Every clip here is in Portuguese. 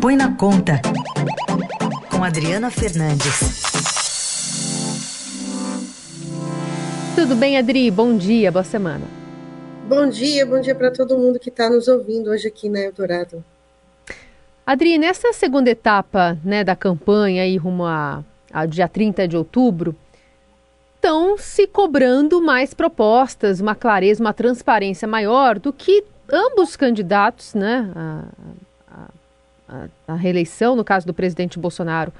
Põe na Conta, com Adriana Fernandes. Tudo bem, Adri? Bom dia, boa semana. Bom dia, bom dia para todo mundo que está nos ouvindo hoje aqui na Eldorado. Adri, nessa segunda etapa né, da campanha, aí rumo a, a dia 30 de outubro, estão se cobrando mais propostas, uma clareza, uma transparência maior do que ambos os candidatos, né, a, a, reeleição, no caso do presidente Bolsonaro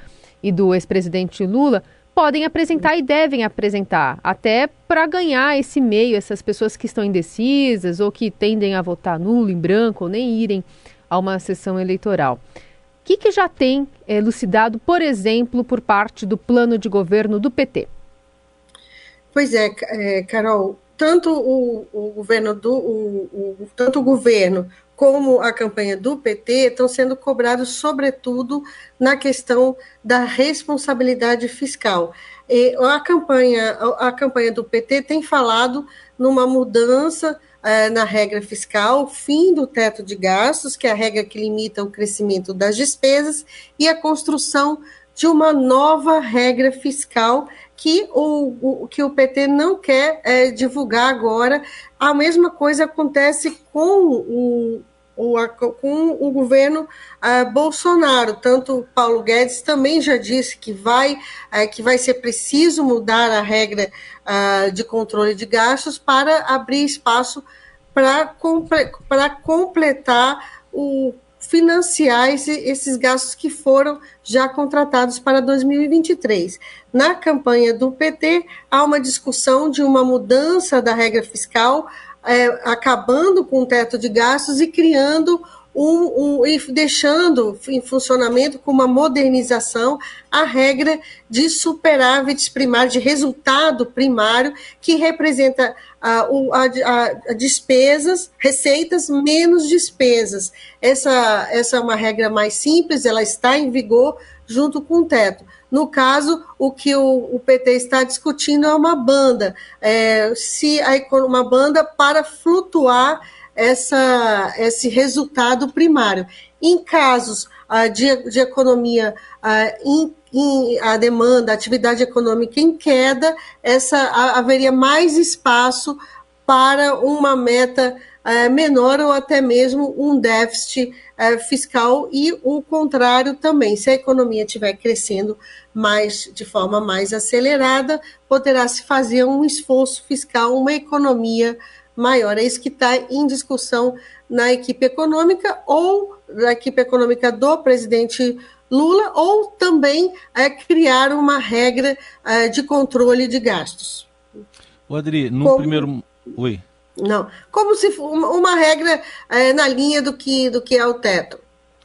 e do ex-presidente Lula, podem apresentar e devem apresentar, até para ganhar esse meio, essas pessoas que estão indecisas ou que tendem a votar nulo, em branco, ou nem irem a uma sessão eleitoral. O que, que já tem é, elucidado, por exemplo, por parte do plano de governo do PT? Pois é, é Carol, tanto o, o governo do o, o, tanto o governo como a campanha do PT estão sendo cobrados, sobretudo, na questão da responsabilidade fiscal. E a campanha, a campanha do PT tem falado numa mudança é, na regra fiscal, fim do teto de gastos, que é a regra que limita o crescimento das despesas, e a construção de uma nova regra fiscal que o, o, que o PT não quer é, divulgar agora. A mesma coisa acontece com o, o, com o governo uh, Bolsonaro. Tanto Paulo Guedes também já disse que vai, uh, que vai ser preciso mudar a regra uh, de controle de gastos para abrir espaço para comple completar o financiar esse, esses gastos que foram já contratados para 2023. Na campanha do PT, há uma discussão de uma mudança da regra fiscal, é, acabando com o teto de gastos e criando um, um, e deixando em funcionamento com uma modernização a regra de superávit primário, de resultado primário, que representa a, a, a, despesas, receitas menos despesas. Essa, essa é uma regra mais simples, ela está em vigor junto com o teto. No caso, o que o, o PT está discutindo é uma banda, é, se a, uma banda para flutuar essa, esse resultado primário. Em casos uh, de, de, economia uh, em, em, a demanda, a atividade econômica em queda, essa haveria mais espaço para uma meta uh, menor ou até mesmo um déficit fiscal e o contrário também. Se a economia estiver crescendo mais de forma mais acelerada, poderá se fazer um esforço fiscal, uma economia maior. É isso que está em discussão na equipe econômica ou na equipe econômica do presidente Lula, ou também é, criar uma regra é, de controle de gastos. O Adri, no como, primeiro. Oi. Não, como se uma, uma regra é, na linha do que, do que é o teto.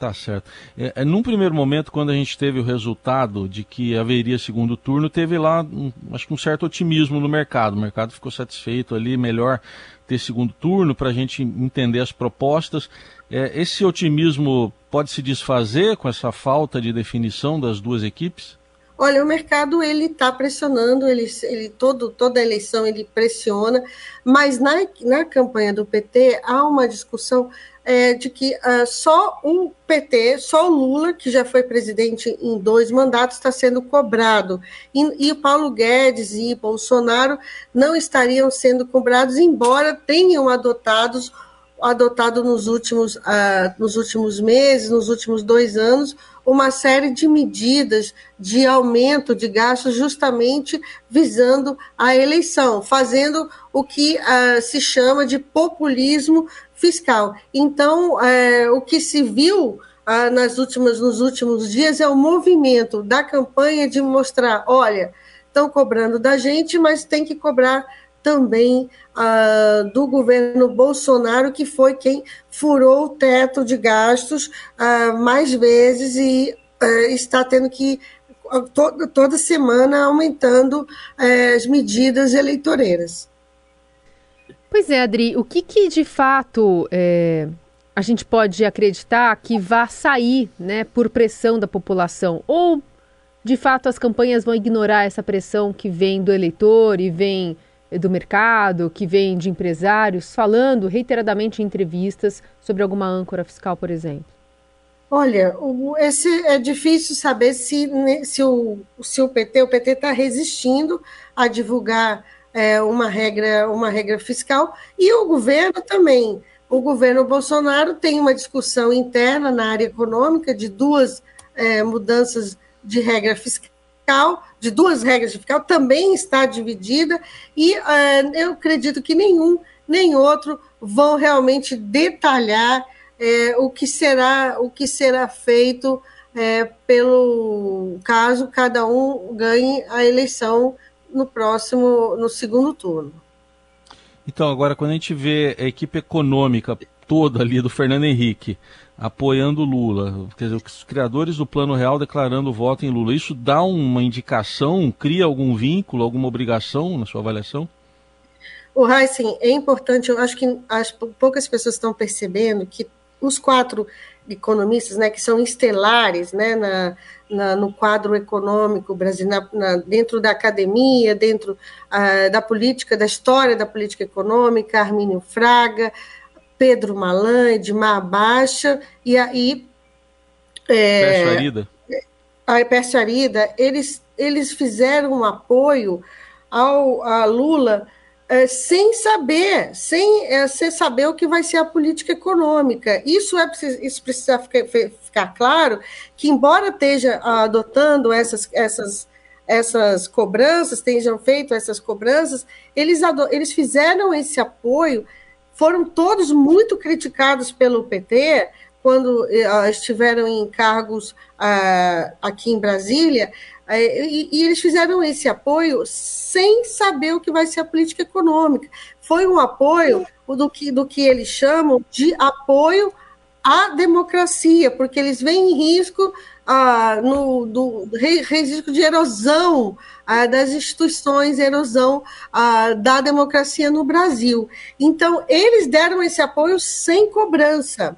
Tá certo. É, é, num primeiro momento, quando a gente teve o resultado de que haveria segundo turno, teve lá, um, acho que um certo otimismo no mercado. O mercado ficou satisfeito ali, melhor ter segundo turno para a gente entender as propostas. É, esse otimismo pode se desfazer com essa falta de definição das duas equipes? Olha, o mercado ele está pressionando, ele, ele todo, toda eleição ele pressiona, mas na, na campanha do PT há uma discussão é, de que uh, só o PT, só o Lula, que já foi presidente em dois mandatos, está sendo cobrado. E, e Paulo Guedes e Bolsonaro não estariam sendo cobrados, embora tenham adotados, adotado nos últimos, uh, nos últimos meses, nos últimos dois anos, uma série de medidas de aumento de gastos justamente visando a eleição, fazendo o que uh, se chama de populismo fiscal. Então, é, o que se viu ah, nas últimas, nos últimos dias é o movimento da campanha de mostrar, olha, estão cobrando da gente, mas tem que cobrar também ah, do governo Bolsonaro, que foi quem furou o teto de gastos ah, mais vezes e eh, está tendo que toda semana aumentando eh, as medidas eleitoreiras. Pois é, Adri, o que, que de fato é, a gente pode acreditar que vá sair né, por pressão da população? Ou, de fato, as campanhas vão ignorar essa pressão que vem do eleitor e vem do mercado, que vem de empresários, falando reiteradamente em entrevistas sobre alguma âncora fiscal, por exemplo? Olha, esse é difícil saber se, se, o, se o PT, o PT está resistindo a divulgar é, uma, regra, uma regra fiscal, e o governo também. O governo Bolsonaro tem uma discussão interna na área econômica de duas é, mudanças de regra fiscal, de duas regras de fiscal, também está dividida, e é, eu acredito que nenhum nem outro vão realmente detalhar é, o que será o que será feito é, pelo caso cada um ganhe a eleição no próximo no segundo turno. Então agora quando a gente vê a equipe econômica toda ali do Fernando Henrique apoiando Lula, quer dizer, os criadores do Plano Real declarando voto em Lula, isso dá uma indicação, cria algum vínculo, alguma obrigação na sua avaliação? O Heisen, é importante, eu acho que as poucas pessoas estão percebendo que os quatro economistas, né, que são estelares, né, na, na no quadro econômico brasileiro, dentro da academia, dentro uh, da política, da história da política econômica, Armínio Fraga, Pedro Malan, Edmar Baixa, e aí... É, Pércio Arida. A Pércio Arida, eles, eles fizeram um apoio ao, a Lula é, sem saber, sem, é, sem saber o que vai ser a política econômica. Isso, é, isso precisa ficar, ficar claro, que embora esteja adotando essas, essas, essas cobranças, tenham feito essas cobranças, eles, eles fizeram esse apoio, foram todos muito criticados pelo PT, quando uh, estiveram em cargos uh, aqui em Brasília, é, e, e, eles fizeram esse apoio sem saber o que vai ser a política econômica. Foi um apoio do que, do que eles chamam de apoio à democracia, porque eles veem risco ah, no do, risco de erosão ah, das instituições, erosão ah, da democracia no Brasil. Então, eles deram esse apoio sem cobrança.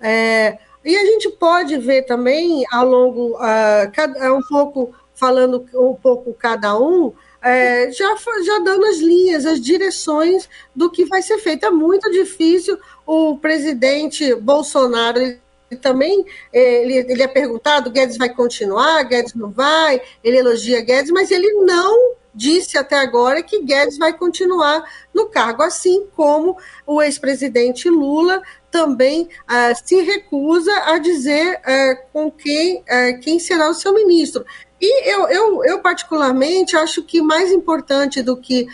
É, e a gente pode ver também ao longo, uh, um pouco falando um pouco cada um, é, já, já dando as linhas, as direções do que vai ser feito. É muito difícil o presidente Bolsonaro. Também ele, ele é perguntado: Guedes vai continuar, Guedes não vai, ele elogia Guedes, mas ele não disse até agora que Guedes vai continuar no cargo, assim como o ex-presidente Lula também uh, se recusa a dizer uh, com quem, uh, quem será o seu ministro. E eu, eu, eu, particularmente, acho que mais importante do que,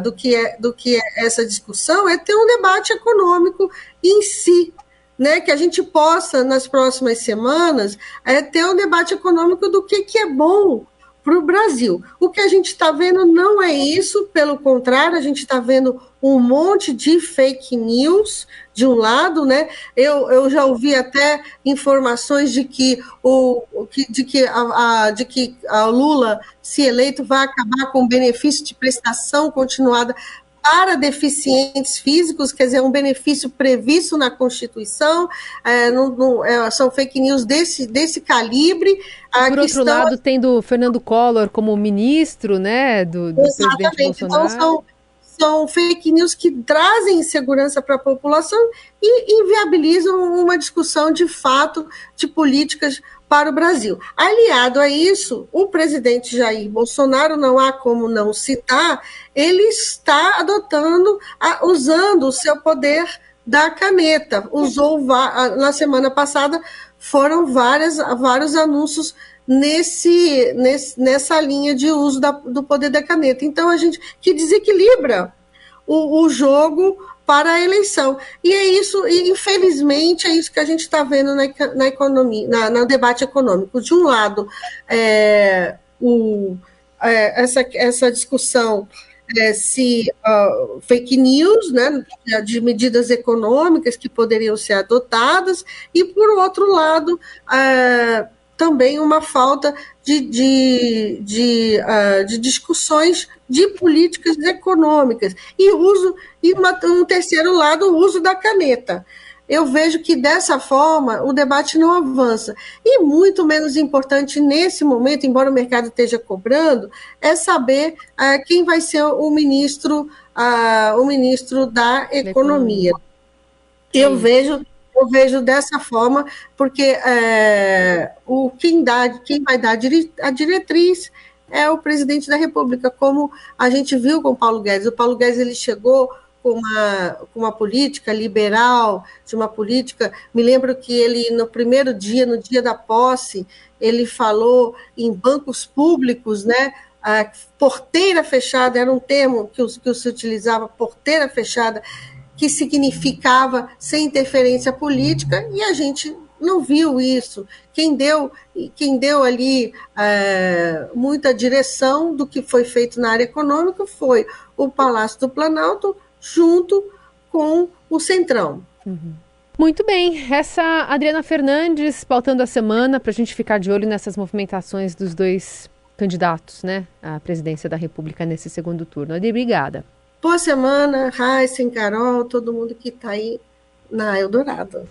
do, que é, do que essa discussão é ter um debate econômico em si, né, que a gente possa, nas próximas semanas, é, ter um debate econômico do que, que é bom para o Brasil. O que a gente está vendo não é isso, pelo contrário, a gente está vendo um monte de fake news de um lado, né? Eu, eu já ouvi até informações de que o de que a, a, de que a Lula, se eleito, vai acabar com o benefício de prestação continuada para deficientes físicos, quer dizer, um benefício previsto na Constituição, é, não, não, é, são fake news desse, desse calibre. A Por outro lado, tendo Fernando Collor como ministro né, do, do presidente Bolsonaro. Então, são, são fake news que trazem insegurança para a população e inviabilizam uma discussão de fato de políticas para o Brasil. Aliado a isso, o presidente Jair Bolsonaro, não há como não citar, ele está adotando, usando o seu poder da caneta. Usou na semana passada foram várias, vários anúncios nesse, nesse, nessa linha de uso da, do poder da caneta. Então a gente que desequilibra o, o jogo para a eleição. E é isso, e infelizmente é isso que a gente está vendo na, na economia, na, no debate econômico. De um lado, é, o, é, essa, essa discussão é, se uh, fake news, né, de medidas econômicas que poderiam ser adotadas, e por outro lado, uh, também uma falta de, de, de, uh, de discussões de políticas econômicas e uso e uma, um terceiro lado o uso da caneta. Eu vejo que dessa forma o debate não avança. E muito menos importante nesse momento, embora o mercado esteja cobrando, é saber uh, quem vai ser o ministro, uh, o ministro da economia. Eu vejo Eu vejo dessa forma, porque é, o, quem, dá, quem vai dar a diretriz é o presidente da República, como a gente viu com o Paulo Guedes. O Paulo Guedes ele chegou com uma, com uma política liberal, de uma política. Me lembro que ele, no primeiro dia, no dia da posse, ele falou em bancos públicos, né? A porteira fechada era um termo que, que se utilizava, porteira fechada, que significava sem interferência política, e a gente não viu isso. Quem deu, quem deu ali é, muita direção do que foi feito na área econômica foi o Palácio do Planalto, junto com o Centrão. Uhum. Muito bem, essa Adriana Fernandes pautando a semana para a gente ficar de olho nessas movimentações dos dois candidatos né, à presidência da República nesse segundo turno. Adi, obrigada. Boa semana, Raíssa, Carol, todo mundo que está aí na Eldorado.